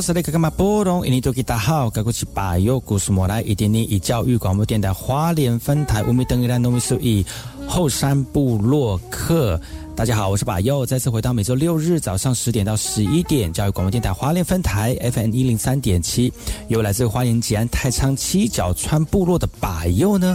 是那个嘛？波隆，印尼多吉大好，该过去把右故事莫来，一点点以教育广播电台花莲分台五米等于兰农米数一后山部落客。大家好，我是把右，再次回到每周六日早上十点到十一点，教育广播电台花莲分台 FM 一零三点七，由来自花莲吉安太仓七角川部落的把右呢。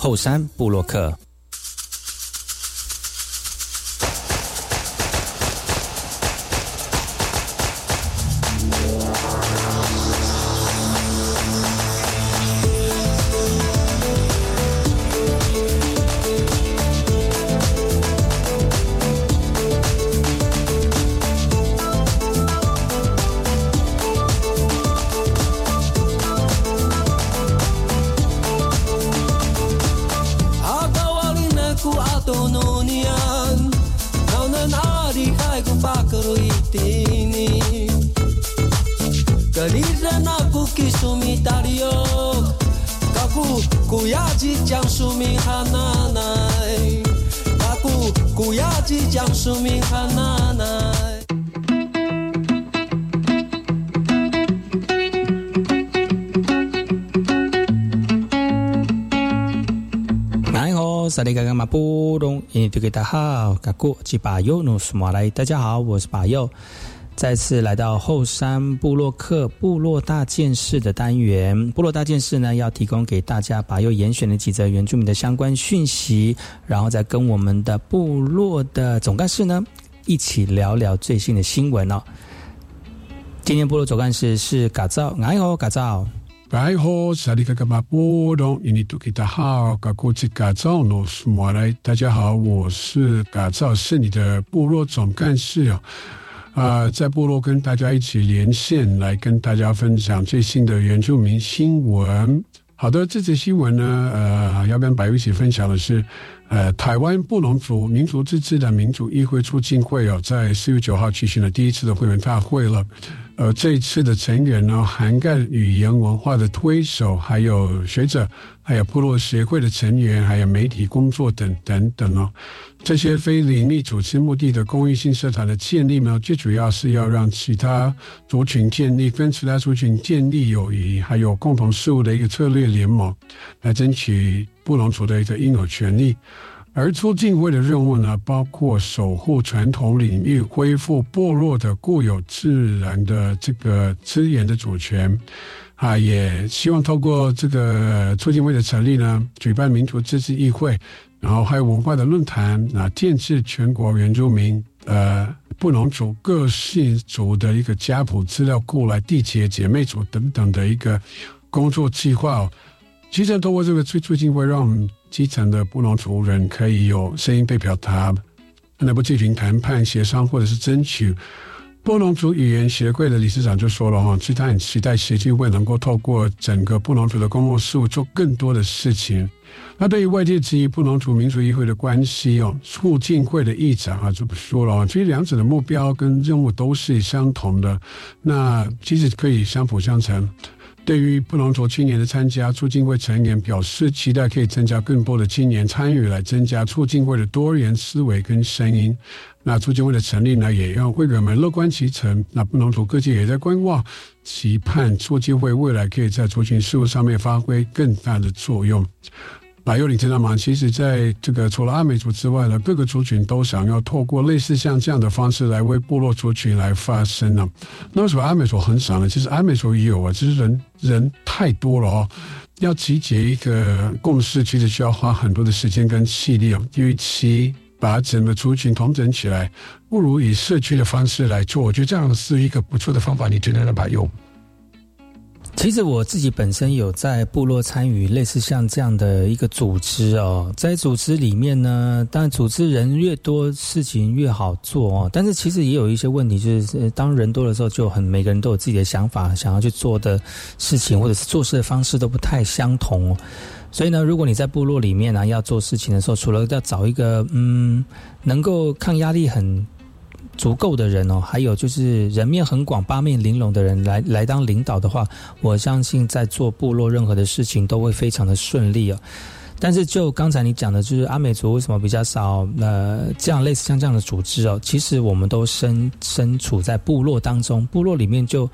后山布洛克。萨利嘎嘎马布隆，印度给大家好，嘎古吉巴尤努斯马来，大家好，我是巴尤，再次来到后山部落客部落大件事的单元。部落大件事呢，要提供给大家巴尤严选的几则原住民的相关讯息，然后再跟我们的部落的总干事呢一起聊聊最新的新闻哦。今天部落总干事是嘎造，哎呦，嘎造。大家好，萨利卡卡马波东，印尼土吉达好，噶古吉噶造诺斯马来，大家好，我是噶造是你的部落总干事啊，啊，在部落跟大家一起连线，来跟大家分享最新的原住民新闻。好的，这则新闻呢，呃，要跟白玉一起分享的是，呃，台湾布农族民族自治的民主议会促进会哦，在四月九号举行了第一次的会员大会了。呃，这一次的成员呢，涵盖语言文化的推手，还有学者，还有部落协会的成员，还有媒体工作等等等哦。这些非盈利组织目的的公益性社团的建立呢，最主要是要让其他族群建立跟其他族群建立友谊，还有共同事务的一个策略联盟，来争取布隆族的一个应有权利。而促进会的任务呢，包括守护传统领域、恢复部落的固有自然的这个资源的主权，啊，也希望透过这个促进会的成立呢，举办民族自治议会，然后还有文化的论坛，啊，建制全国原住民呃布农族各姓族的一个家谱资料库，来缔结姐妹族等等的一个工作计划。其实通过这个促促进会，让基层的布农族人可以有声音被表达，那不进行谈判协商或者是争取。布农族语言协会的理事长就说了哈，其实他很期待协进会能够透过整个布农族的公共事务做更多的事情。那对于外界质疑布农族民族议会的关系哦，促进会的议长啊就不说了，其实两者的目标跟任务都是相同的，那其实可以相辅相成。对于布隆族青年的参加，促进会成员表示期待可以增加更多的青年参与，来增加促进会的多元思维跟声音。那促进会的成立呢，也让会员们乐观其成。那布隆族各界也在观望，期盼促进会未来可以在族群事务上面发挥更大的作用。马友，你知道吗？其实，在这个除了阿美族之外呢，各个族群都想要透过类似像这样的方式来为部落族群来发声呢。那为什么阿美族很少呢？其实阿美族也有啊，只是人人太多了哦，要集结一个共识，其实需要花很多的时间跟气力哦。与其把整个族群统整起来，不如以社区的方式来做。我觉得这样是一个不错的方法。你觉得呢，马友？其实我自己本身有在部落参与类似像这样的一个组织哦，在组织里面呢，当然组织人越多，事情越好做哦。但是其实也有一些问题，就是当人多的时候，就很每个人都有自己的想法，想要去做的事情，或者是做事的方式都不太相同。所以呢，如果你在部落里面呢要做事情的时候，除了要找一个嗯能够抗压力很。足够的人哦，还有就是人面很广、八面玲珑的人来来当领导的话，我相信在做部落任何的事情都会非常的顺利啊。但是就刚才你讲的，就是阿美族为什么比较少？呃，这样类似像这样的组织哦，其实我们都身身处在部落当中，部落里面就。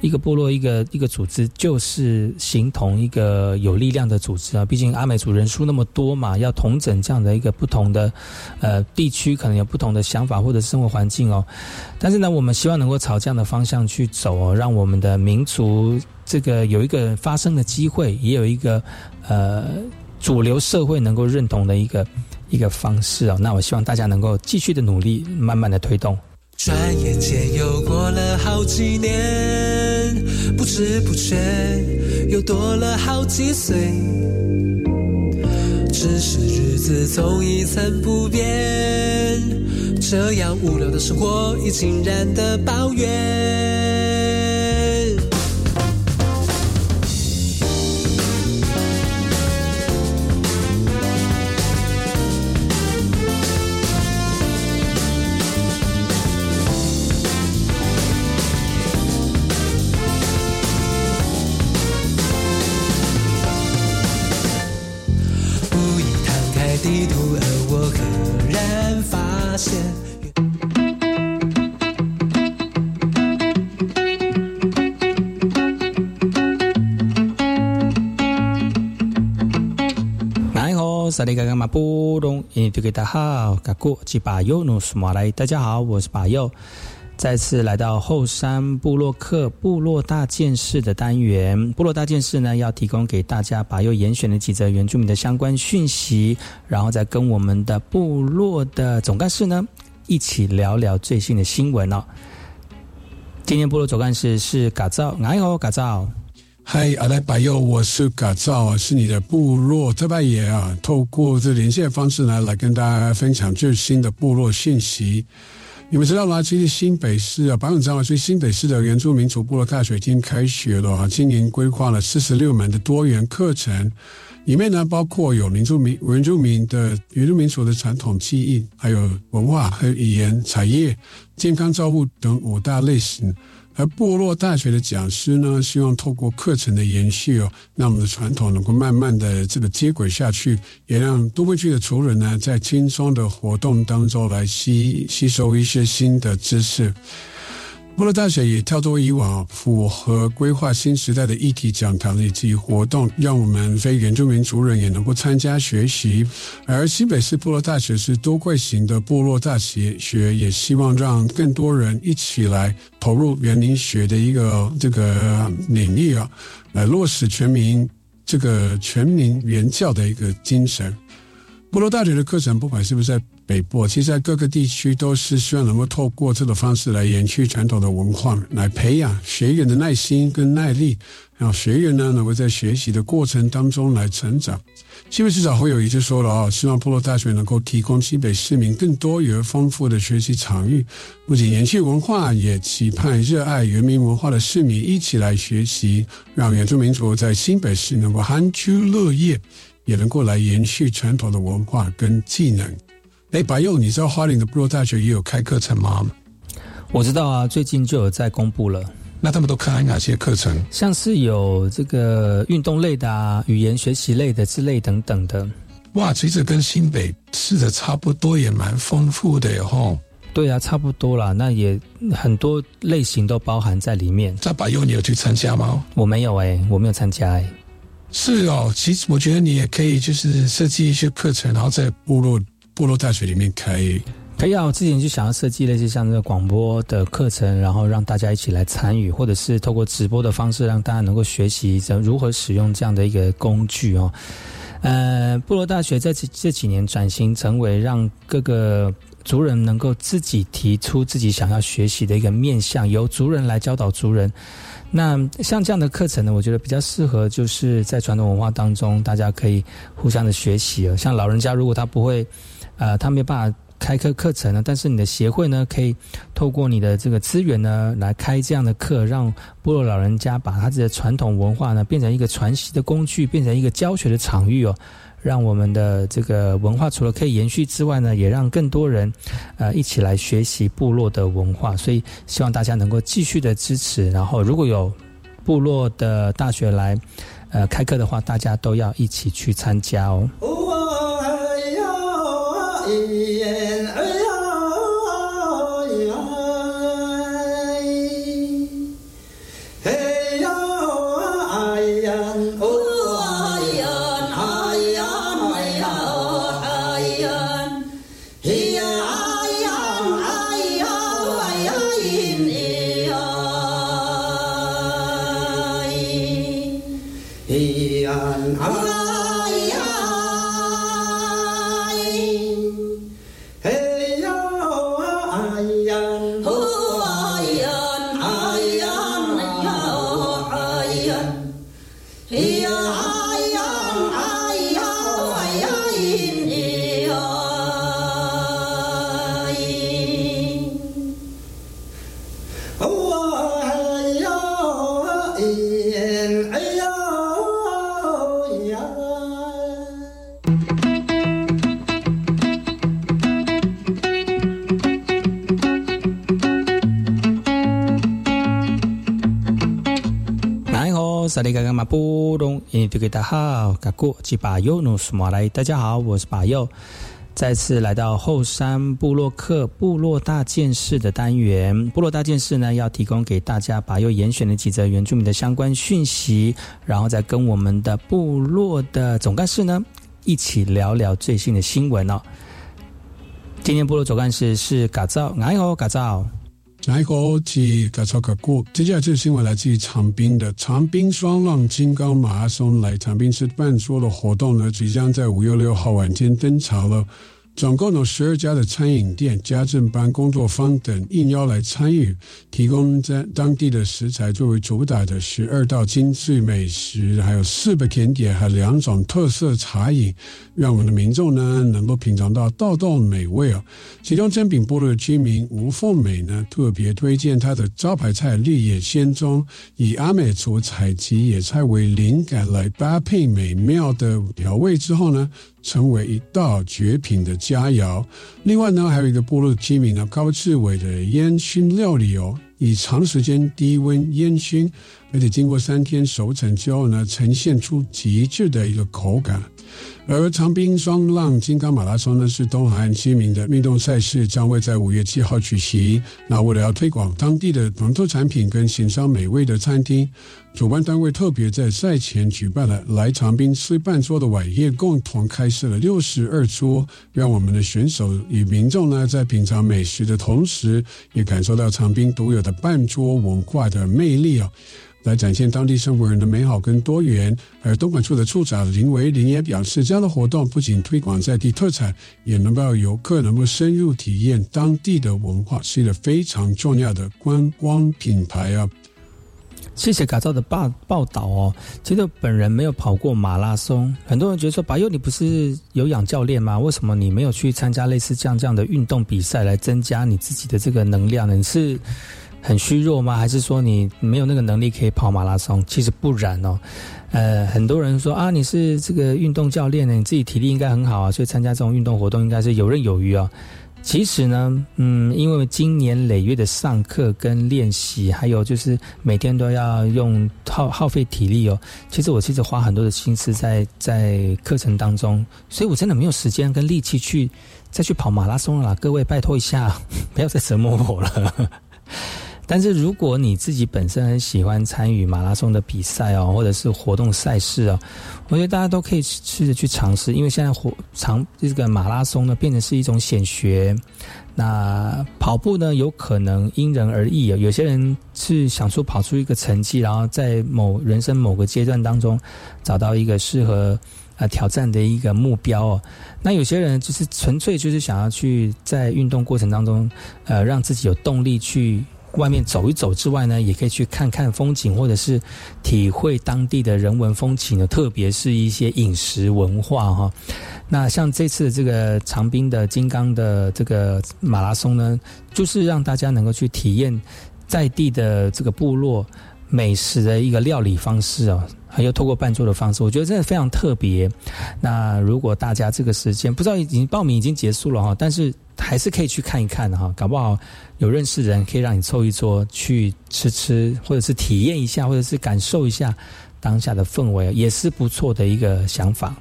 一个部落，一个一个组织，就是形同一个有力量的组织啊。毕竟阿美族人数那么多嘛，要统整这样的一个不同的呃地区，可能有不同的想法或者生活环境哦。但是呢，我们希望能够朝这样的方向去走哦，让我们的民族这个有一个发生的机会，也有一个呃主流社会能够认同的一个一个方式哦。那我希望大家能够继续的努力，慢慢的推动。转眼间又过了好几年，不知不觉又多了好几岁。只是日子总一成不变，这样无聊的生活已经然的抱怨。萨利嘎嘎马布隆，印尼对给大家好，嘎古吉巴尤努苏马来，大家好，我是巴尤，再次来到后山部落客部落大件事的单元。部落大件事呢，要提供给大家巴尤严选的几则原住民的相关讯息，然后再跟我们的部落的总干事呢一起聊聊最新的新闻哦。今天部落总干事是嘎造，你好，嘎造。嗨，阿来百佑，我是嘎造啊，是你的部落特派员啊。透过这连线方式呢，来跟大家分享最新的部落信息。你们知道吗？其实新北市啊，保永章啊，所以新北市的原住民族部落大学已经开学了啊。今年规划了四十六门的多元课程，里面呢包括有原住民、原住民的原住民族的传统技艺，还有文化和语言、产业、健康照护等五大类型。而部落大学的讲师呢，希望透过课程的延续哦，让我们的传统能够慢慢的这个接轨下去，也让都会区的族人呢，在轻松的活动当中来吸吸收一些新的知识。部落大学也跳脱以往，符合规划新时代的议题讲堂以及活动，让我们非原住民族人也能够参加学习。而新北市部落大学是多块型的部落大学，学也希望让更多人一起来投入园林学的一个这个领域啊，来落实全民这个全民原教的一个精神。部落大学的课程，不管是不是在北部，其实在各个地区都是希望能够透过这种方式来延续传统的文化，来培养学员的耐心跟耐力，让学员呢能够在学习的过程当中来成长。新北市长会有一就说了啊，希望部落大学能够提供新北市民更多元丰富的学习场域，不仅延续文化，也期盼热爱原民文化的市民一起来学习，让原住民族在新北市能够安居乐业。也能够来延续传统的文化跟技能。哎，白佑，你知道花莲的部落大学也有开课程吗？我知道啊，最近就有在公布了。那他们都开哪些课程？像是有这个运动类的啊，语言学习类的之类等等的。哇，其实跟新北市的差不多，也蛮丰富的哟。对啊，差不多啦。那也很多类型都包含在里面。在白佑，你有去参加吗？我没有哎、我没有参加哎、是哦，其实我觉得你也可以，就是设计一些课程，然后在部落部落大学里面开。可以啊，我之前就想要设计类似像这个广播的课程，然后让大家一起来参与，或者是透过直播的方式，让大家能够学习怎如何使用这样的一个工具哦。呃，部落大学在这这几年转型成为让各个族人能够自己提出自己想要学习的一个面向，由族人来教导族人。那像这样的课程呢，我觉得比较适合，就是在传统文化当中，大家可以互相的学习哦。像老人家如果他不会，呃，他没有办法开课课程呢，但是你的协会呢，可以透过你的这个资源呢，来开这样的课，让部落老人家把他自己的传统文化呢，变成一个传习的工具，变成一个教学的场域哦。让我们的这个文化除了可以延续之外呢，也让更多人，呃，一起来学习部落的文化。所以希望大家能够继续的支持。然后如果有部落的大学来，呃，开课的话，大家都要一起去参加哦。嘿萨利嘎嘎马布隆，印度给大好，嘎古吉巴尤努苏马来，大家好，我是巴尤。再次来到后山部落客部落大件事的单元。部落大件事呢，要提供给大家把又严选的几则原住民的相关讯息，然后再跟我们的部落的总干事呢一起聊聊最新的新闻哦。今天部落总干事是嘎造，哎呦，嘎造。来个去改造个过，接下来这个新闻来自于长滨的长滨双浪金刚马拉松，来长滨市办桌的活动呢，即将在五月六号晚间登场了。总共有十二家的餐饮店、家政班、工作坊等应邀来参与，提供在当地的食材作为主打的十二道精致美食，还有四个甜点，和两种特色茶饮，让我们的民众呢能够品尝到道道美味哦。其中真品部落的居民吴凤美呢特别推荐她的招牌菜绿野仙踪，以阿美族采集野菜为灵感来搭配美妙的调味之后呢。成为一道绝品的佳肴。另外呢，还有一个部落居民呢，高志伟的烟熏料理哦，以长时间低温烟熏，而且经过三天熟成之后呢，呈现出极致的一个口感。而长滨双浪金刚马拉松呢，是东海岸知名的运动赛事，将会在五月七号举行。那为了要推广当地的本土产品跟欣赏美味的餐厅，主办单位特别在赛前举办了来长滨吃半桌的晚宴，共同开设了六十二桌，让我们的选手与民众呢，在品尝美食的同时，也感受到长滨独有的半桌文化的魅力啊。来展现当地生活人的美好跟多元，而东莞处的处长林维林也表示，这样的活动不仅推广在地特产，也能够游客能够深入体验当地的文化，是一个非常重要的观光品牌啊！谢谢改造的报报道哦。其实本人没有跑过马拉松，很多人觉得说，白佑你不是有氧教练吗？为什么你没有去参加类似这样这样的运动比赛，来增加你自己的这个能量呢？你是？很虚弱吗？还是说你没有那个能力可以跑马拉松？其实不然哦。呃，很多人说啊，你是这个运动教练呢，你自己体力应该很好啊，所以参加这种运动活动应该是游刃有余啊。其实呢，嗯，因为经年累月的上课跟练习，还有就是每天都要用耗耗费体力哦。其实我其实花很多的心思在在课程当中，所以我真的没有时间跟力气去再去跑马拉松了啦。各位拜托一下，不要再折磨我了。但是如果你自己本身很喜欢参与马拉松的比赛哦，或者是活动赛事哦，我觉得大家都可以试着去尝试，因为现在活长这个马拉松呢变成是一种显学。那跑步呢，有可能因人而异啊，有些人是想说跑出一个成绩，然后在某人生某个阶段当中找到一个适合呃挑战的一个目标哦。那有些人就是纯粹就是想要去在运动过程当中呃让自己有动力去。外面走一走之外呢，也可以去看看风景，或者是体会当地的人文风情呢，特别是一些饮食文化哈。那像这次这个长滨的金刚的这个马拉松呢，就是让大家能够去体验在地的这个部落美食的一个料理方式哦，还有透过伴奏的方式，我觉得真的非常特别。那如果大家这个时间不知道已经报名已经结束了哈，但是。还是可以去看一看哈，搞不好有认识人可以让你凑一桌去吃吃，或者是体验一下，或者是感受一下当下的氛围，也是不错的一个想法。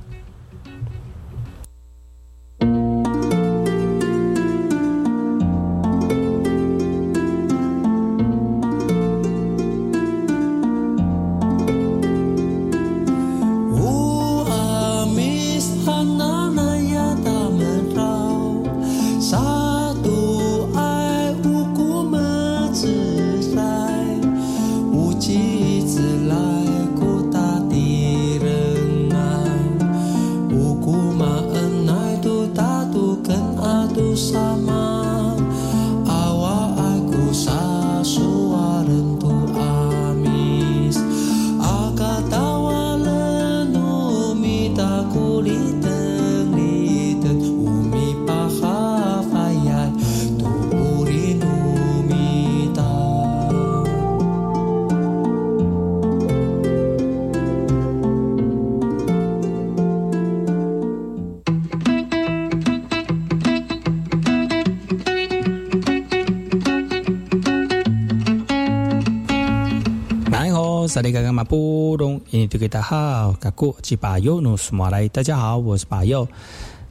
萨利嘎嘎马布隆，印尼多吉达好，嘎古吉巴尤努苏马来，大家好，我是巴尤，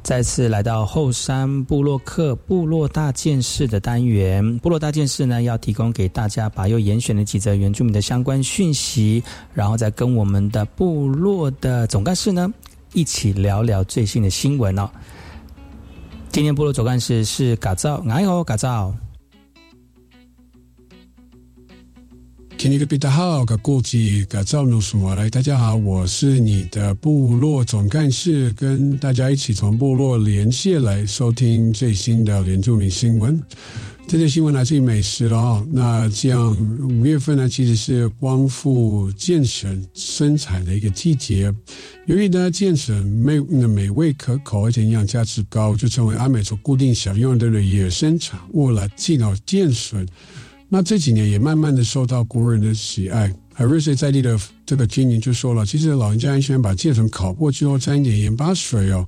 再次来到后山部落客部落大件事的单元。部落大件事呢，要提供给大家巴尤严选的几则原住民的相关讯息，然后再跟我们的部落的总干事呢一起聊聊最新的新闻哦。今天部落总干事是嘎造，哎呦，嘎造。听一个比较好，个过去改造弄什么来？大家好，我是你的部落总干事，跟大家一起从部落连线来收听最新的原住民新闻。这些新闻来自于美食了啊。那这样五月份呢，其实是光复健省生产的一个季节。由于呢，健省美美味可口，而且营养价值高，就成为阿美族固定享用的野生产物了。进到健省。那这几年也慢慢的受到国人的喜爱。而瑞士在地的这个经营就说了，其实老人家很喜欢把芥笋烤过之后沾一点盐巴水哦，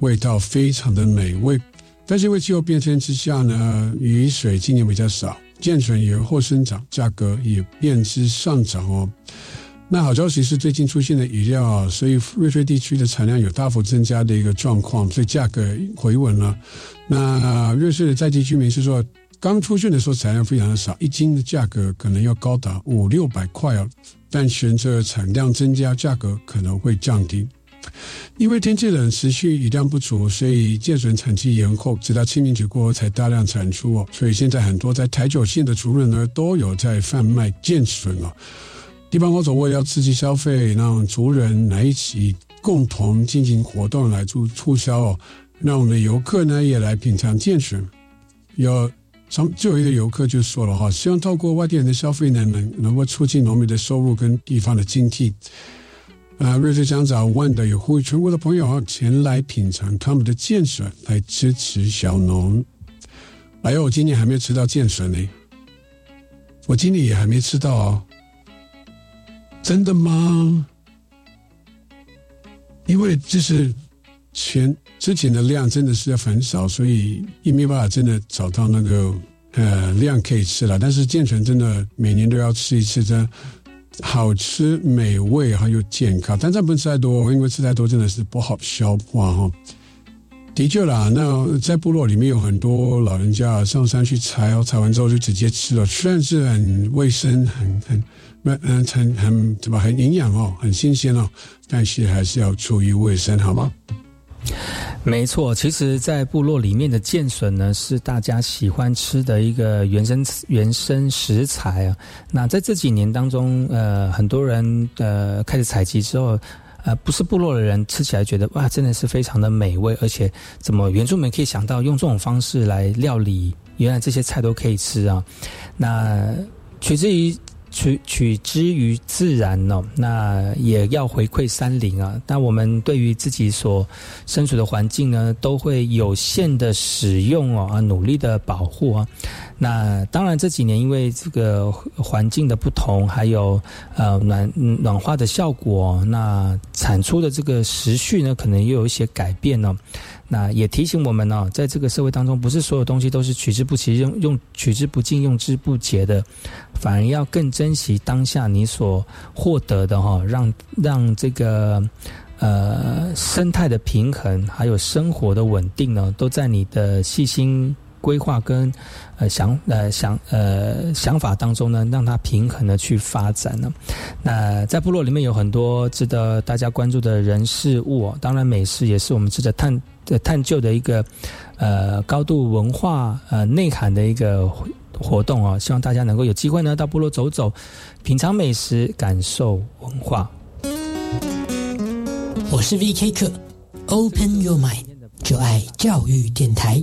味道非常的美味。但是因为气候变迁之下呢，雨水今年比较少，芥笋也后生长，价格也变之上涨哦。那好消息是最近出现的雨料，所以瑞士地区的产量有大幅增加的一个状况，所以价格回稳了。那瑞士的在地居民是说。刚出现的时候产量非常的少，一斤的价格可能要高达五六百块哦。但随着产量增加，价格可能会降低。因为天气冷，持续雨量不足，所以建笋产期延后，直到清明节过后才大量产出哦。所以现在很多在台九县的族人呢，都有在贩卖建笋哦。地方我为了刺激消费，让族人来一起共同进行活动来做促销哦。让我们的游客呢，也来品尝建笋，有。上就有一个游客就说了哈，希望透过外地人的消费呢，能能够促进农民的收入跟地方的经济。啊，瑞士长早万的有呼吁全国的朋友啊，前来品尝他们的建笋，来支持小农。哎呦，我今年还没吃到建笋呢，我今年也还没吃到哦。真的吗？因为这是。前之前的量真的是很少，所以也没办法真的找到那个呃量可以吃了。但是健全真的每年都要吃一次，真好吃、美味还有健康。但这不能吃太多，因为吃太多真的是不好消化哈。的确啦，那在部落里面有很多老人家上山去采哦，采完之后就直接吃了，虽然是很卫生、很很嗯很很怎么很营养哦，很新鲜哦，但是还是要注意卫生，好吗？没错，其实，在部落里面的剑笋呢，是大家喜欢吃的一个原生原生食材啊。那在这几年当中，呃，很多人呃开始采集之后，呃，不是部落的人吃起来觉得哇，真的是非常的美味，而且怎么原住民可以想到用这种方式来料理，原来这些菜都可以吃啊。那取之于。取取之于自然哦，那也要回馈山林啊。但我们对于自己所身处的环境呢，都会有限的使用哦，啊，努力的保护啊。那当然这几年因为这个环境的不同，还有呃暖暖化的效果，那产出的这个时序呢，可能又有一些改变呢。那也提醒我们呢，在这个社会当中，不是所有东西都是取之不齐、用用取之不尽、用之不竭的，反而要更珍惜当下你所获得的哈，让让这个呃生态的平衡，还有生活的稳定呢，都在你的细心规划跟呃想呃想呃想法当中呢，让它平衡的去发展呢。那在部落里面有很多值得大家关注的人事物，当然美食也是我们值得探。的探究的一个呃高度文化呃内涵的一个活动哦，希望大家能够有机会呢到部落走走，品尝美食，感受文化。我是 V K 客，Open Your Mind，就爱教育电台。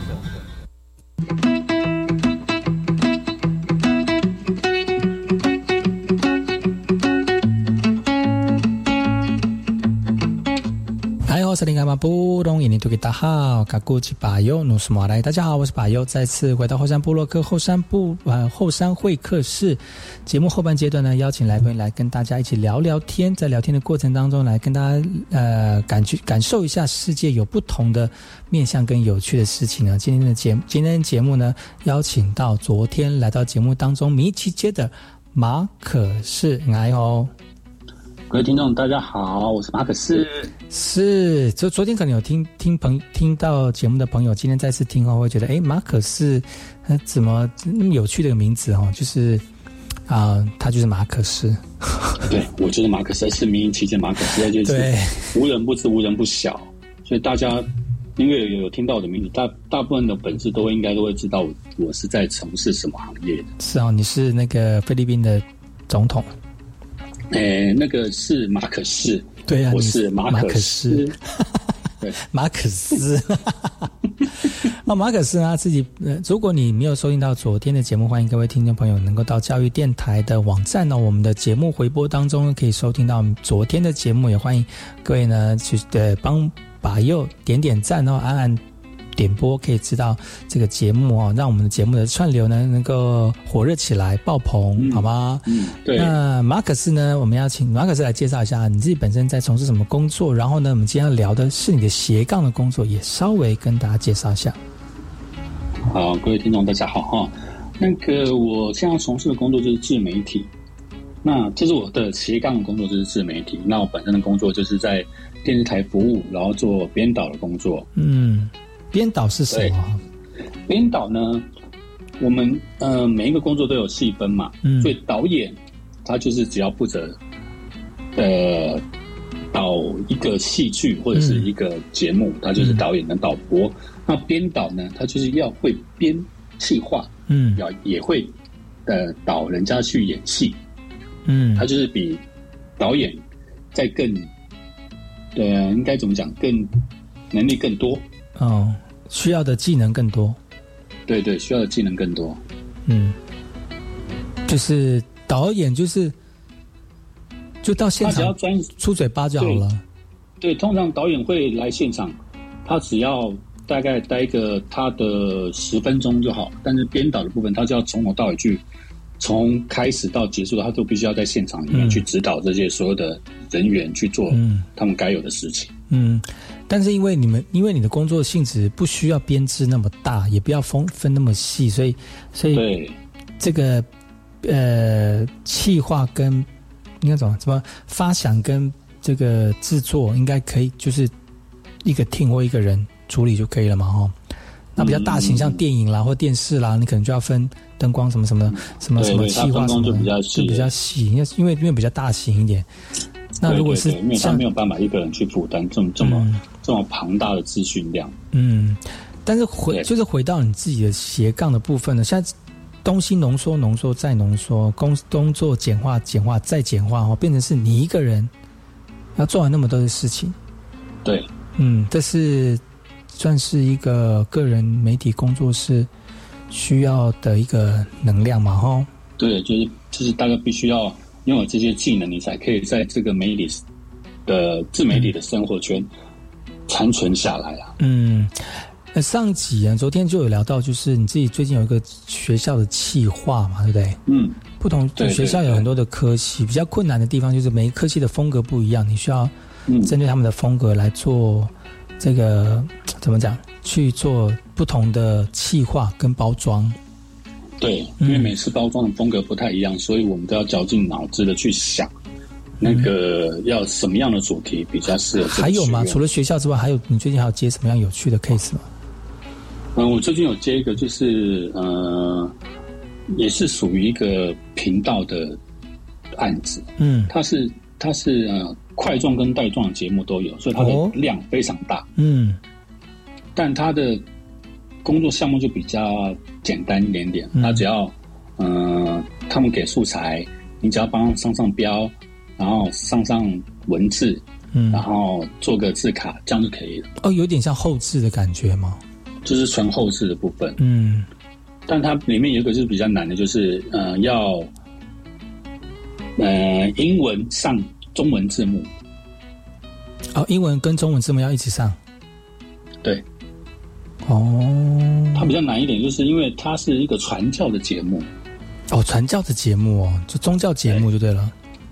萨林嘎马布隆印尼图吉大号嘎古吉巴尤努斯马来，大家好，我是巴尤，再次回到后山部落克后山部呃后山会客室。节目后半阶段呢，邀请来宾来跟大家一起聊聊天，在聊天的过程当中，来跟大家呃感觉感受一下世界有不同的面向跟有趣的事情呢。今天的节今天的节目呢，邀请到昨天来到节目当中米奇街的马可是来哦。各位听众，大家好，我是马可斯。是，就昨天可能有听听朋听到节目的朋友，今天再次听后会觉得，哎，马可斯，呃，怎么那么有趣的一个名字哦？就是啊，他就是马可斯。对，我就是马可斯，是民营旗舰马可斯，就是无人不知，无人不晓。所以大家因为有有听到我的名字，大大部分的本质都应该都会知道我是在从事什么行业的。是啊，你是那个菲律宾的总统。诶，那个是马可斯，对呀，我是马可斯，对，马可斯。那，马可斯啊，自己，如果你没有收听到昨天的节目，欢迎各位听众朋友能够到教育电台的网站呢，我们的节目回播当中可以收听到昨天的节目，也欢迎各位呢去呃帮把右点点赞哦，按按。点播可以知道这个节目哦，让我们的节目的串流呢能够火热起来、爆棚，好吗？嗯，对。那马可斯呢，我们要请马可斯来介绍一下你自己本身在从事什么工作。然后呢，我们今天要聊的是你的斜杠的工作，也稍微跟大家介绍一下。好，各位听众大家好哈。那个我现在从事的工作就是自媒体，那这是我的斜杠的工作，就是自媒体。那我本身的工作就是在电视台服务，然后做编导的工作。嗯。编导是什么？编导呢？我们呃，每一个工作都有细分嘛。嗯。所以导演他就是只要负责呃导一个戏剧或者是一个节目，他就是导演跟导播。那编导呢，他就是要会编戏话，嗯，要也会呃导人家去演戏，嗯，他就是比导演在更呃应该怎么讲，更能力更多。哦，需要的技能更多。对对，需要的技能更多。嗯，就是导演，就是就到现场，只要专出嘴巴就好了。对，通常导演会来现场，他只要大概待个他的十分钟就好。但是编导的部分，他就要从头到尾去，从开始到结束，他都必须要在现场里面去指导这些所有的人员去做他们该有的事情。嗯。但是因为你们，因为你的工作性质不需要编制那么大，也不要分分那么细，所以，所以这个呃，气化跟应该怎么怎么发想跟这个制作，应该可以就是一个 team 或一个人处理就可以了嘛，哈。那比较大型，像电影啦或电视啦，你可能就要分灯光什么什么什么什么气化什么，就比较就比较细，因为因为因为比较大型一点。那如果是因为他没有办法一个人去负担这么这么这么庞大的资讯量，嗯，但是回就是回到你自己的斜杠的部分呢，现在东西浓缩浓缩再浓缩，工工作简化简化再简化哦，变成是你一个人要做完那么多的事情，对，嗯，这是算是一个个人媒体工作室需要的一个能量嘛，哈，对，就是就是大家必须要。拥有这些技能，你才可以在这个媒体的自媒体的生活圈残存下来啊。嗯，那上集啊，昨天就有聊到，就是你自己最近有一个学校的企划嘛，对不对？嗯，不同学校有很多的科系，比较困难的地方就是每一科系的风格不一样，你需要针对他们的风格来做这个怎么讲？去做不同的企划跟包装。对，因为每次包装的风格不太一样，所以我们都要绞尽脑汁的去想，那个要什么样的主题比较适合。还有吗？除了学校之外，还有你最近还有接什么样有趣的 case 吗？嗯，我最近有接一个，就是呃，也是属于一个频道的案子。嗯，它是它是呃块状跟带状的节目都有，所以它的量非常大。嗯，但它的。工作项目就比较简单一点点，他只要，嗯，他们给素材，你只要帮上上标，然后上上文字，嗯，然后做个字卡，这样就可以了。哦，有点像后置的感觉吗？就是纯后置的部分，嗯，但它里面有一个就是比较难的，就是呃要，呃英文上中文字幕，哦，英文跟中文字幕要一起上，对。哦，它比较难一点，就是因为它是一个传教的节目。哦，传教的节目哦，就宗教节目就对了。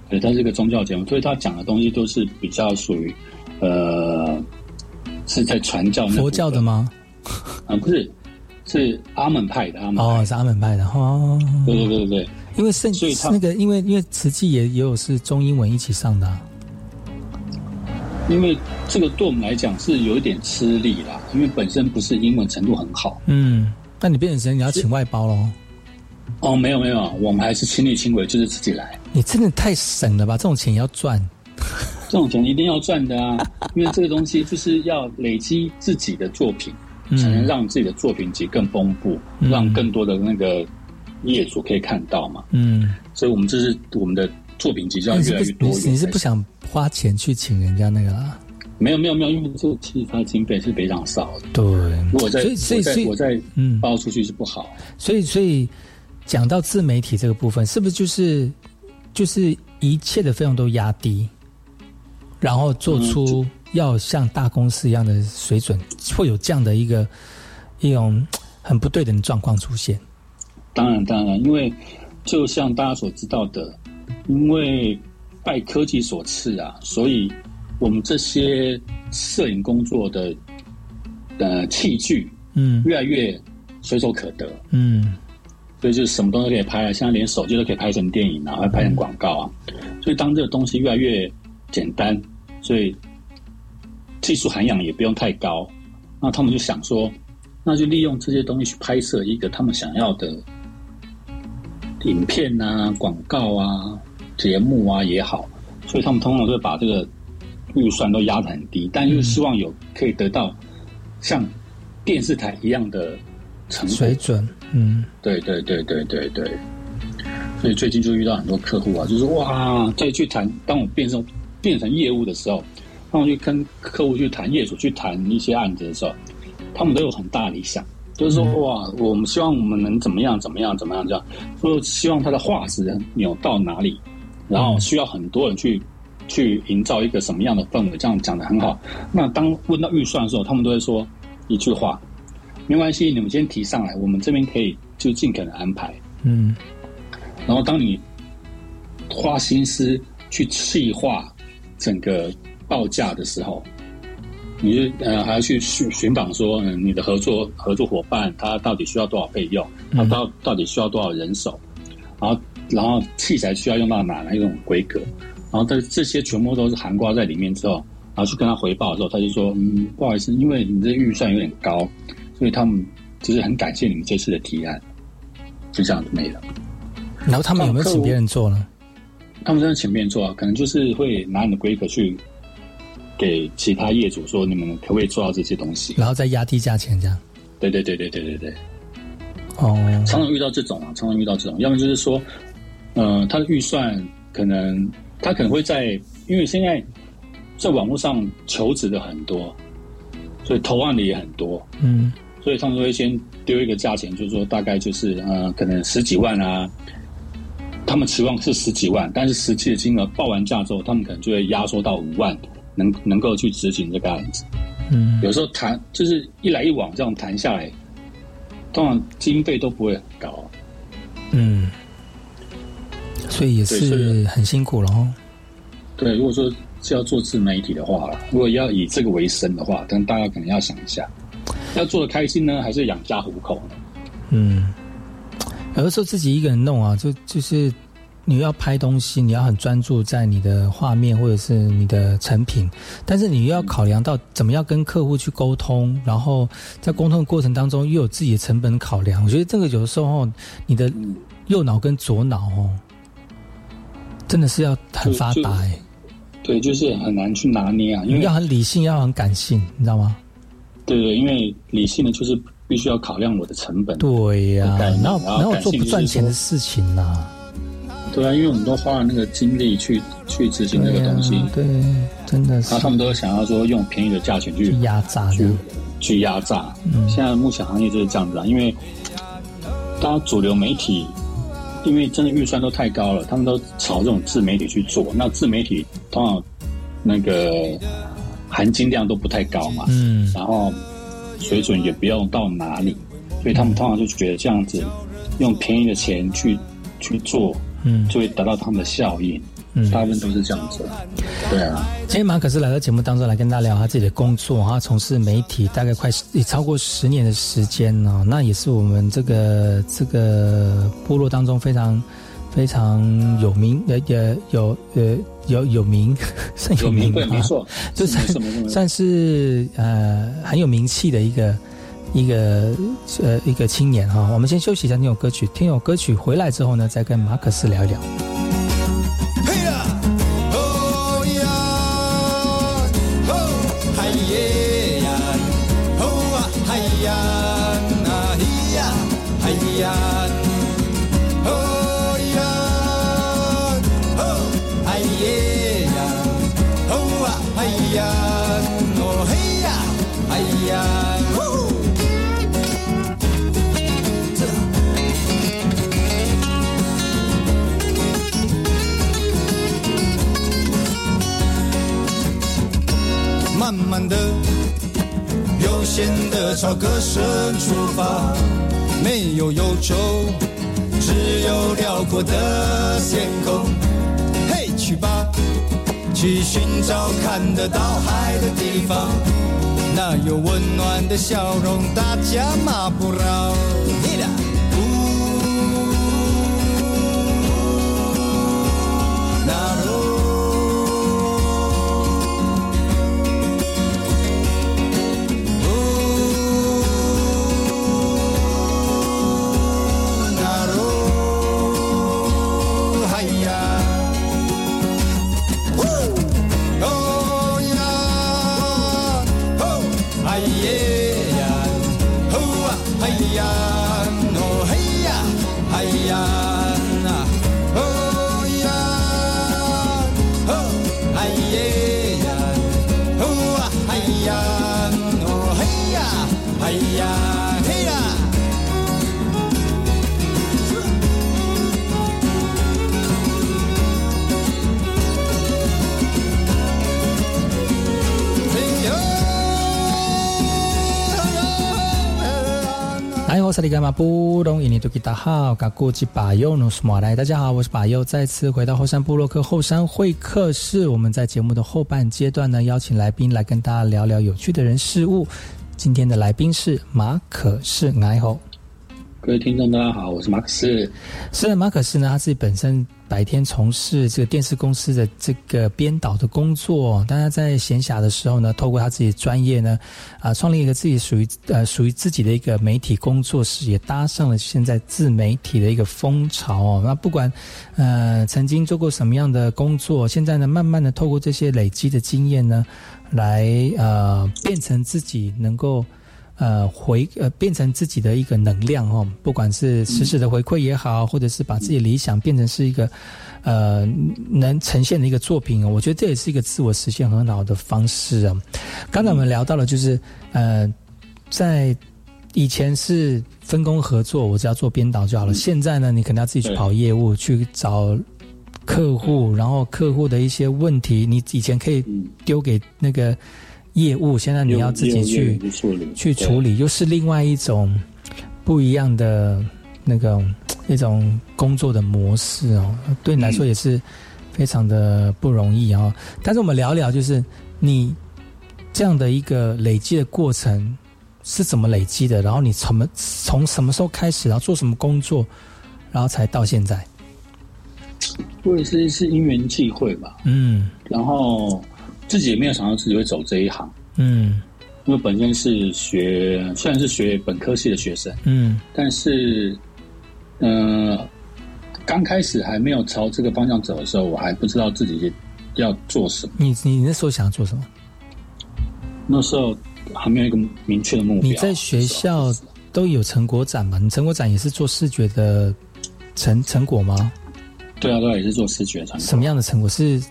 对，它是一个宗教节目，所以它讲的东西都是比较属于，呃，是在传教。佛教的吗？啊，不是，是阿门派的阿门。哦，是阿门派的哦。对对对对对，因为圣，所以那个，因为因为慈济也也有是中英文一起上的。因为这个对我们来讲是有一点吃力啦，因为本身不是英文程度很好。嗯，那你变成你要请外包喽？哦，没有没有，我们还是亲力亲为，就是自己来。你真的太省了吧？这种钱要赚，这种钱一定要赚的啊！因为这个东西就是要累积自己的作品，才能让自己的作品集更丰富，让更多的那个业主可以看到嘛。嗯，所以我们这是我们的作品集就要越来越多。你是不想？花钱去请人家那个啦？没有没有没有，因为这其实它的经费是非常少的。对，我在所以所以所以我在嗯包出去是不好。所以所以讲到自媒体这个部分，是不是就是就是一切的费用都压低，然后做出要像大公司一样的水准，会有这样的一个一种很不对等的状况出现？当然当然，因为就像大家所知道的，因为。拜科技所赐啊，所以我们这些摄影工作的呃器具，嗯，越来越随手可得，嗯，所以就是什么东西都可以拍啊，现在连手机都可以拍成电影啊，还拍成广告啊。所以当这个东西越来越简单，所以技术涵养也不用太高，那他们就想说，那就利用这些东西去拍摄一个他们想要的影片啊、广告啊。节目啊也好，所以他们通常都会把这个预算都压得很低，但又希望有可以得到像电视台一样的成水准。嗯，对对对对对对。所以最近就遇到很多客户啊，就是哇，再去谈，当我变成变成业务的时候，当我去跟客户去谈业主去谈一些案子的时候，他们都有很大理想，就是说哇，我们希望我们能怎么样怎么样怎么样这样，说希望他的画质扭到哪里。然后需要很多人去去营造一个什么样的氛围？这样讲的很好。那当问到预算的时候，他们都会说一句话：没关系，你们先提上来，我们这边可以就尽可能安排。嗯。然后当你花心思去细化整个报价的时候，你就呃还要去寻寻访说，嗯，你的合作合作伙伴他到底需要多少费用？他到到底需要多少人手？然后。然后器材需要用到哪哪一种规格，然后这这些全部都是含挂在里面之后，然然后去跟他回报的时候，他就说：“嗯，不好意思，因为你这预算有点高，所以他们就是很感谢你们这次的提案。”就这样子没了。然后他们有没有请别人做呢？他们真的请别人做啊，可能就是会拿你的规格去给其他业主说，你们可不可以做到这些东西？然后再压低价钱，这样。对对对对对对对。哦。常常遇到这种啊，常常遇到这种，要么就是说，呃，他的预算可能他可能会在，因为现在在网络上求职的很多，所以投案的也很多。嗯。所以他们会先丢一个价钱，就是说大概就是呃，可能十几万啊。他们期望是十几万，但是实际的金额报完价之后，他们可能就会压缩到五万，能能够去执行这个案子。嗯，有时候谈就是一来一往这样谈下来，通常经费都不会很高。嗯，所以也是很辛苦了哦。对，如果说是要做自媒体的话，如果要以这个为生的话，但大家可能要想一下，要做的开心呢，还是养家糊口呢？嗯。有的时候自己一个人弄啊，就就是你要拍东西，你要很专注在你的画面或者是你的成品，但是你又要考量到怎么样跟客户去沟通，然后在沟通的过程当中又有自己的成本考量。我觉得这个有的时候你的右脑跟左脑哦，真的是要很发达哎。对，就是很难去拿捏啊，因为要很理性，要很感性，你知道吗？对对，因为理性的就是。必须要考量我的成本。对呀，然后然后做不赚钱的事情呐。对啊，因为我们都花了那个精力去去执行那个东西。对，真的是。然后他们都想要说用便宜的价钱去压榨，去去压榨。嗯，现在目前行业就是这样子啊，因为大家主流媒体，因为真的预算都太高了，他们都朝这种自媒体去做。那自媒体通常那个含金量都不太高嘛。嗯，然后。水准也不用到哪里，所以他们通常就觉得这样子用便宜的钱去去做，嗯，就会达到他们的效应。嗯，大部分都是这样子。对啊，今天马可是来到节目当中来跟大家聊他自己的工作，他从事媒体大概快也超过十年的时间呢。那也是我们这个这个部落当中非常非常有名呃也有呃。有有名，算有名对，没错，就算算是呃很有名气的一个一个呃一个青年哈。我们先休息一下，听首歌曲，听首歌曲回来之后呢，再跟马克思聊一聊。的朝歌声出发，没有忧愁，只有辽阔的天空。嘿，去吧，去寻找看得到海的地方，那有温暖的笑容，大家马不绕。萨利伽马布隆伊尼图吉达好，嘎古吉巴尤努斯马来，大家好，我是巴尤，再次回到后山部落克后山会客室。我们在节目的后半阶段呢，邀请来宾来跟大家聊聊有趣的人事物。今天的来宾是马可是爱吼。各位听众，大家好，我是马克思。是马可斯呢，他自己本身白天从事这个电视公司的这个编导的工作，但他在闲暇的时候呢，透过他自己的专业呢，啊，创立一个自己属于呃属于自己的一个媒体工作室，也搭上了现在自媒体的一个风潮哦。那不管呃曾经做过什么样的工作，现在呢，慢慢的透过这些累积的经验呢，来呃变成自己能够。呃，回呃，变成自己的一个能量哦，不管是实时的回馈也好，或者是把自己理想变成是一个呃能呈现的一个作品哦，我觉得这也是一个自我实现很好的方式啊。刚才我们聊到了，就是呃，在以前是分工合作，我只要做编导就好了。现在呢，你可能要自己去跑业务，去找客户，然后客户的一些问题，你以前可以丢给那个。业务现在你要自己去去处理，又是另外一种不一样的那个 那种工作的模式哦，对你来说也是非常的不容易啊。但是我们聊聊，就是你这样的一个累积的过程是怎么累积的？然后你从从什么时候开始，然后做什么工作，然后才到现在？我也是是因缘际会吧。嗯，然后。自己也没有想到自己会走这一行，嗯，因为本身是学，虽然是学本科系的学生，嗯，但是，嗯，刚开始还没有朝这个方向走的时候，我还不知道自己要做什么。你你那时候想做什么？那时候还没有一个明确的目标。你在学校都有成果展嘛？你成果展也是做视觉的成成果吗？对啊，对啊，也是做视觉成果。什么样的成果是？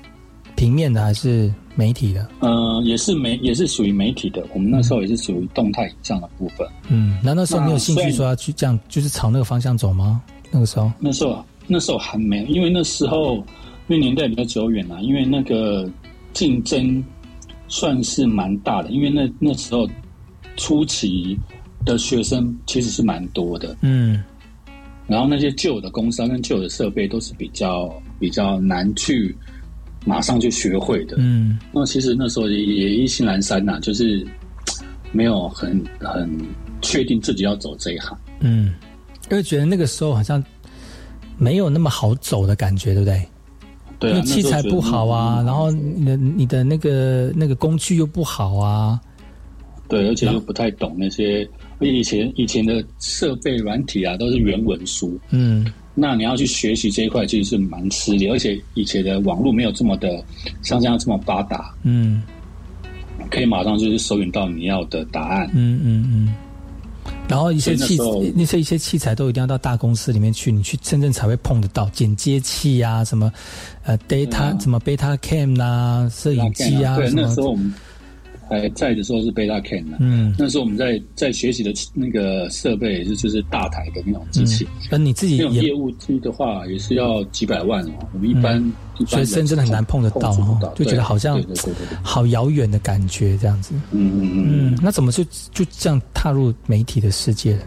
平面的还是媒体的？嗯，也是媒，也是属于媒体的。我们那时候也是属于动态影像的部分。嗯，那那时候你有兴趣说要去这样，就是朝那个方向走吗？那个时候？那时候，那时候还没，因为那时候因为年代比较久远了，因为那个竞争算是蛮大的，因为那那时候初期的学生其实是蛮多的。嗯，然后那些旧的工商跟旧的设备都是比较比较难去。马上就学会的，嗯，那其实那时候也也意兴阑珊呐，就是没有很很确定自己要走这一行，嗯，因为觉得那个时候好像没有那么好走的感觉，对不对？对，因为器材不好啊，然后你的你的那个那个工具又不好啊，对，而且又不太懂那些，以前以前的设备软体啊都是原文书，嗯。那你要去学习这一块，其实是蛮吃力，而且以前的网络没有这么的像这样这么发达，嗯，可以马上就是搜寻到你要的答案，嗯嗯嗯。然后一些器那些一些器材都一定要到大公司里面去，你去真正才会碰得到剪接器啊，什么呃 data 什么 beta cam 啊，摄影机啊，对，那时候我们。还在的时候是 Beta Can 的，嗯，那时候我们在在学习的那个设备是就是大台的那种机器，那你自己那种业务机的话也是要几百万哦。我们一般学生真的很难碰得到哦，就觉得好像好遥远的感觉这样子。嗯嗯嗯，那怎么就就这样踏入媒体的世界？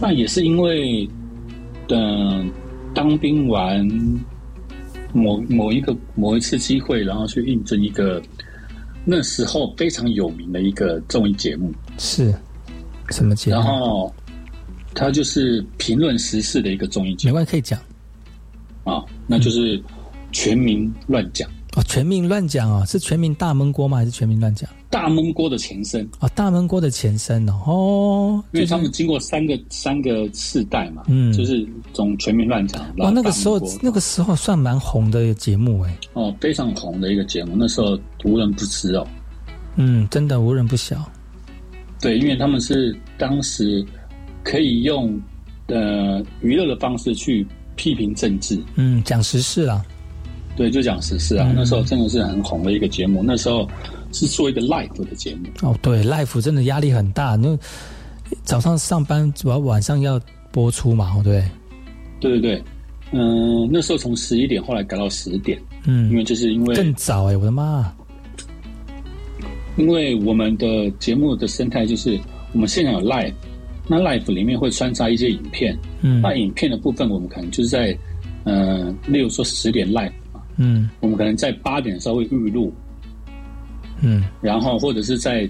那也是因为，嗯，当兵完某某一个某一次机会，然后去应征一个。那时候非常有名的一个综艺节目是什么节目？然后它就是评论时事的一个综艺节目，没关系可以讲啊，那就是全民乱讲哦，全民乱讲啊，是全民大闷锅吗？还是全民乱讲？大闷锅的前身。啊，大闷锅的前身哦，因为他们经过三个三个世代嘛，嗯，就是从全民乱讲哇，那个时候那个时候算蛮红的节目哎，哦，非常红的一个节目，那时候无人不知哦，嗯，真的无人不晓，对，因为他们是当时可以用呃娱乐的方式去批评政治，嗯，讲时事啊，对，就讲时事啊，那时候真的是很红的一个节目，那时候。是做一个 live 的节目。哦，对，live 真的压力很大。那早上上班，主要晚上要播出嘛，对，对对对，嗯，那时候从十一点后来改到十点，嗯，因为就是因为更早哎，我的妈！因为我们的节目的生态就是我们现场有 live，那 live 里面会穿插一些影片，嗯，那影片的部分我们可能就是在，呃，例如说十点 live，嗯，我们可能在八点的时候会预录。嗯，然后或者是在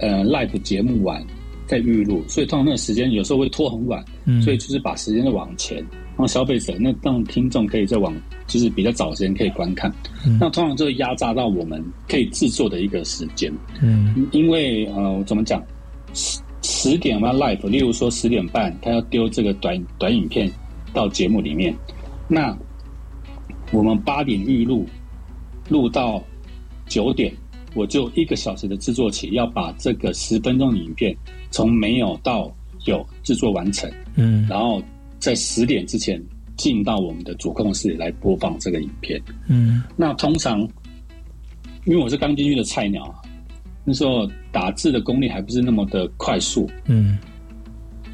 呃 live 节目完，在预录，所以通常那个时间有时候会拖很晚，嗯。所以就是把时间再往前，让消费者那让听众可以再往就是比较早时间可以观看。嗯。那通常就会压榨到我们可以制作的一个时间，嗯。因为呃怎么讲，十十点嘛 live，例如说十点半他要丢这个短短影片到节目里面，那我们八点预录，录到九点，我就一个小时的制作期，要把这个十分钟的影片从没有到有制作完成，嗯。然后在十点之前进到我们的主控室来播放这个影片。嗯。那通常，因为我是刚进去的菜鸟啊，那时候打字的功力还不是那么的快速，嗯。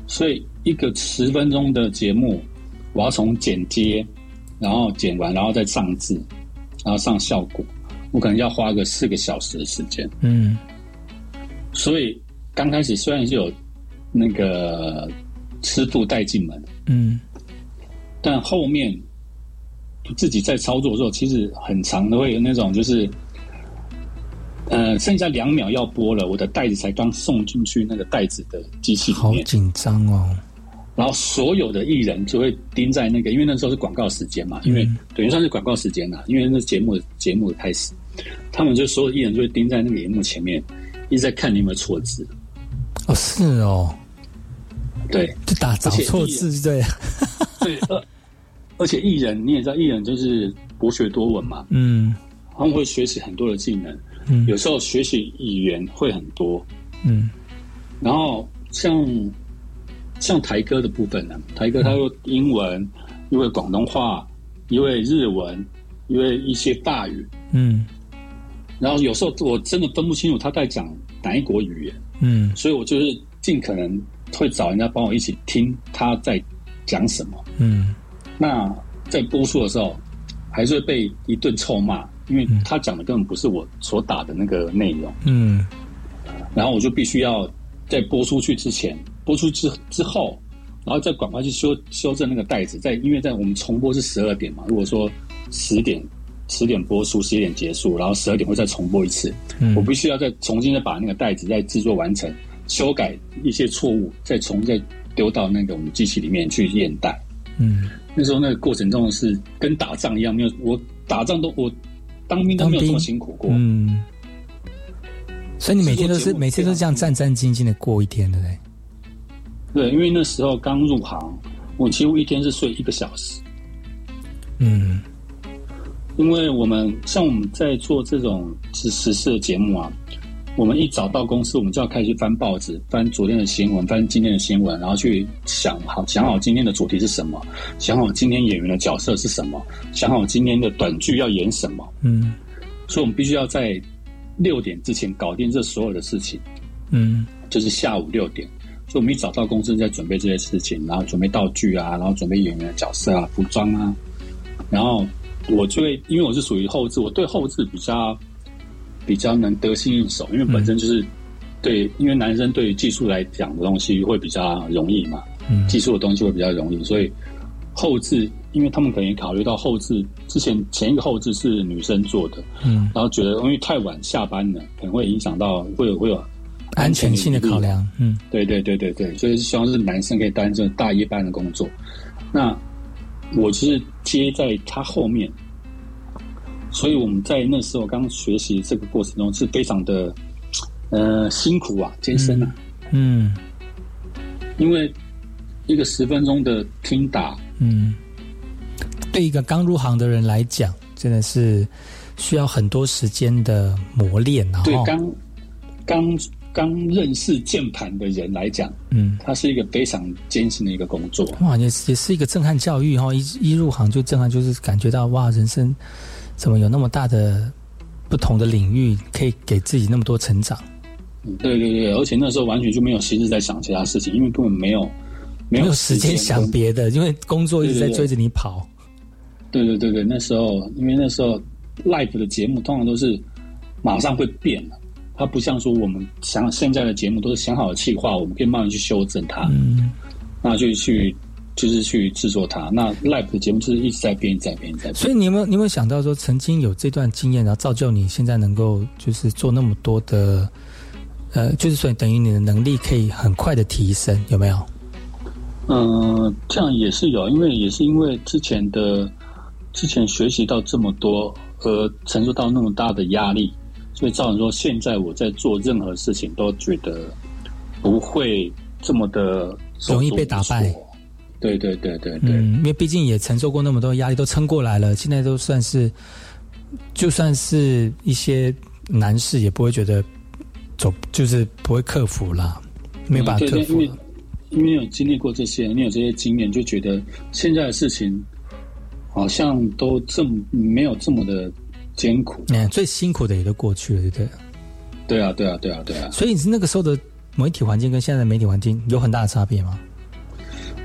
所以一个十分钟的节目，我要从剪接，然后剪完，然后再上字，然后上效果，我可能要花个四个小时的时间。嗯所以刚开始虽然是有那个师傅带进门，嗯但后面自己在操作的时候，其实很长的会有那种就是，呃，剩下两秒要播了，我的袋子才刚送进去那个袋子的机器里面，好紧张哦。然后所有的艺人就会盯在那个，因为那时候是广告时间嘛，因为等于算是广告时间啦，因为那节目节目的开始，他们就所有艺人就会盯在那个荧幕前面，一直在看你有没有错字。哦，是哦，对，就打找错字，对，对，而而且艺人 你也知道，艺人就是博学多闻嘛，嗯。他们会学习很多的技能，嗯。有时候学习语言会很多，嗯。然后像像台歌的部分呢，台歌它有英文，因为广东话，因为日文，因为一些大语，嗯然后有时候我真的分不清楚他在讲哪一国语言，嗯所以我就是尽可能会找人家帮我一起听他在讲什么。嗯那在播出的时候，还是会被一顿臭骂，因为他讲的根本不是我所打的那个内容。嗯然后我就必须要在播出去之前，播出之之后，然后再赶快去修修正那个袋子。在因为在我们重播是十二点嘛，如果说十点十点播出，十一点结束，然后十二点会再重播一次，嗯我必须要再重新的把那个袋子再制作完成，修改一些错误，再重再丢到那个我们机器里面去验袋。嗯，那时候那个过程中是跟打仗一样，没有我打仗都我当兵都没有这么辛苦过。嗯，所以你每天都是每天都这样战战兢兢的过一天的嘞。对，因为那时候刚入行，我几乎一天是睡一个小时。嗯因为我们像我们在做这种时时事的节目啊，我们一早到公司，我们就要开始翻报纸，翻昨天的新闻，翻今天的新闻，然后去想好想好今天的主题是什么，想好今天演员的角色是什么，想好今天的短剧要演什么。嗯所以我们必须要在六点之前搞定这所有的事情，嗯就是下午六点。所以我们一早到公司在准备这些事情，然后准备道具啊，然后准备演员的角色啊、服装啊，然后我就会因为我是属于后置，我对后置比较比较能得心应手，因为本身就是、对，因为男生对于技术来讲的东西会比较容易嘛，嗯技术的东西会比较容易，所以后置，因为他们可能也考虑到后置之前前一个后置是女生做的，嗯，然后觉得因为太晚下班了，可能会影响到会有会有安全性的考量。嗯对对对对对，所以希望是男生可以担任大夜班的工作。那我就是接在他后面，所以我们在那时候刚学习这个过程中是非常的呃辛苦啊，艰深啊，嗯因为一个十分钟的听打，嗯，对一个刚入行的人来讲，真的是需要很多时间的磨练啊。哦对刚刚刚认识键盘的人来讲，嗯，它是一个非常艰辛的一个工作。哇，也是也是一个震撼教育哈！一一入行就震撼，就是感觉到哇，人生怎么有那么大的不同的领域，可以给自己那么多成长。嗯对对对，而且那时候完全就没有心思在想其他事情，因为根本没有没没有时间想别的，因为工作一直在追着你跑。对对对对，那时候因为那时候 Life 的节目通常都是马上会变的，它不像说我们想现在的节目都是想好的计划，我们可以慢慢去修正它，嗯，那就去就是去制作它。那 live 的节目就是一直在变，一直在变，一直在变。所以你有没有你有没有想到说，曾经有这段经验，然后造就你现在能够就是做那么多的呃，就是说等于你的能力可以很快的提升，有没有？嗯，这样也是有，因为也是因为之前的之前学习到这么多，和承受到那么大的压力，所以造成说现在我在做任何事情都觉得不会这么的容易被打败。对对对对对，嗯，因为毕竟也承受过那么多压力，都撑过来了，现在都算是，就算是一些难事，也不会觉得走，就是不会克服了，没有办法克服了。因为有经历过这些，你有这些经验，就觉得现在的事情好像都这么没有这么的艰苦。嗯，最辛苦的也都过去了，对不对？对啊，对啊，对啊，对啊。所以你是那个时候的媒体环境跟现在的媒体环境有很大的差别吗？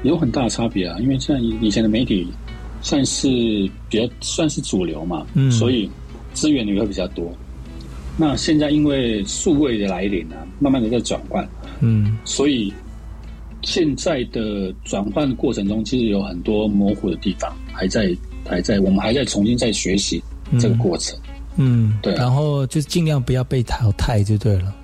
有很大的差别啊，因为像以前的媒体算是比较算是主流嘛，嗯，所以资源也会比较多。那现在因为数位的来临啊，慢慢的在转换，嗯，所以。现在的转换过程中，其实有很多模糊的地方，还在还在，我们还在重新在学习这个过程。嗯，对。然后就是尽量不要被淘汰就对了。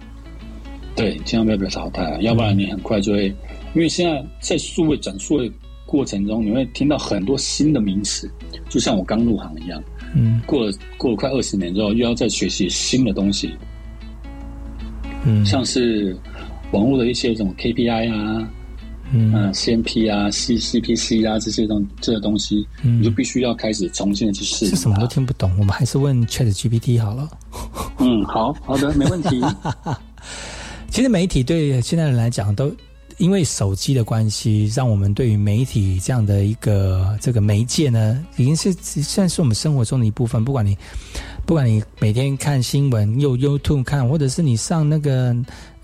对，尽量不要被淘汰，要不然你很快就会，因为现在在数位转数位过程中，你会听到很多新的名词，就像我刚入行一样。嗯。过了过了快二十年之后，又要再学习新的东西。嗯。像是网络的一些什么 KPI 啊。嗯，CMP 啊，C CPC 啊，这些东这些东西，你就必须要开始重新的去试。是什么都听不懂，我们还是问 Chat GPT 好了。嗯，好好的，没问题。其实媒体对现在人来讲，都因为手机的关系，让我们对于媒体这样的一个这个媒介呢，已经是算是我们生活中的一部分。不管你不管你每天看新闻，用 YouTube 看，或者是你上那个。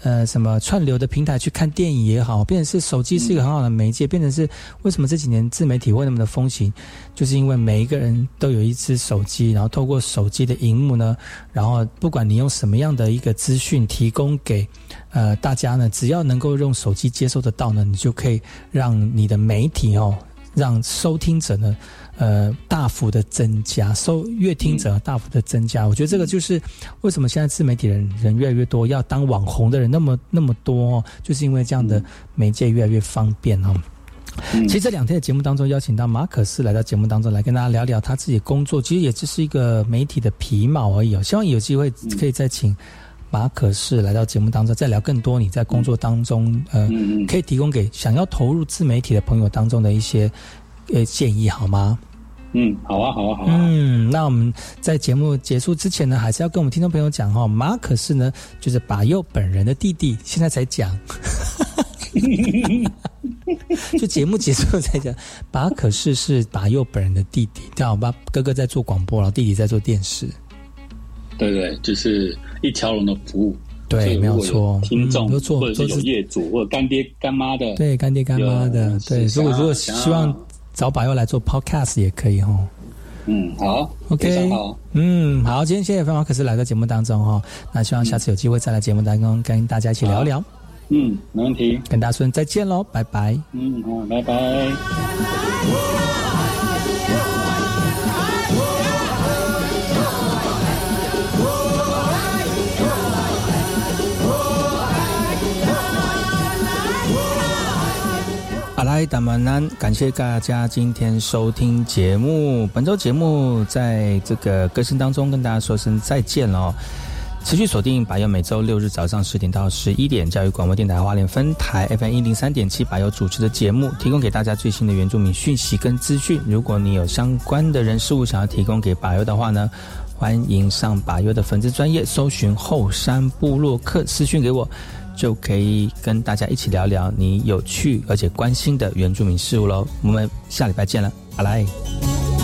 呃，什么串流的平台去看电影也好，变成是手机是一个很好的媒介，变成是为什么这几年自媒体会那么的风行，就是因为每一个人都有一只手机，然后透过手机的荧幕呢，然后不管你用什么样的一个资讯提供给呃大家呢，只要能够用手机接收得到呢，你就可以让你的媒体哦，让收听者呢。呃，大幅的增加，收阅听者大幅的增加，我觉得这个就是为什么现在自媒体人人越来越多，要当网红的人那么那么多，就是因为这样的媒介越来越方便哦。其实这两天的节目当中，邀请到马可斯来到节目当中来跟大家聊聊他自己工作，其实也只是一个媒体的皮毛而已哦。希望有机会可以再请马可斯来到节目当中，再聊更多你在工作当中呃，可以提供给想要投入自媒体的朋友当中的一些呃建议，好吗？嗯，好啊，好啊，好啊。嗯，那我们在节目结束之前呢，还是要跟我们听众朋友讲哈，马可是呢，就是把佑本人的弟弟，现在才讲，就节目结束才讲，马可是是把佑本人的弟弟，这样吧？哥哥在做广播，然后弟弟在做电视，对对，就是一条龙的服务，对，没有错。听众都做，都是业主或者干爹干妈的，对，干爹干妈的，对。如果如果希望。找把佑来做 podcast 也可以哦。嗯，好，OK，好，嗯，好，今天谢谢范华可是来到节目当中哈，那希望下次有机会再来节目当中跟大家一起聊聊。嗯，没问题，跟大家说再见喽，拜拜。嗯，好，拜拜。嗨，大曼南，感谢大家今天收听节目。本周节目在这个歌声当中跟大家说声再见喽。持续锁定百佑每周六日早上十点到十一点，教育广播电台花莲分台 FM 一零三点七，百佑主持的节目，提供给大家最新的原住民讯息跟资讯。如果你有相关的人事物想要提供给百佑的话呢，欢迎上百佑的粉丝专业搜寻后山部落客私讯给我。就可以跟大家一起聊聊你有趣而且关心的原住民事物喽。我们下礼拜见了，拜拜。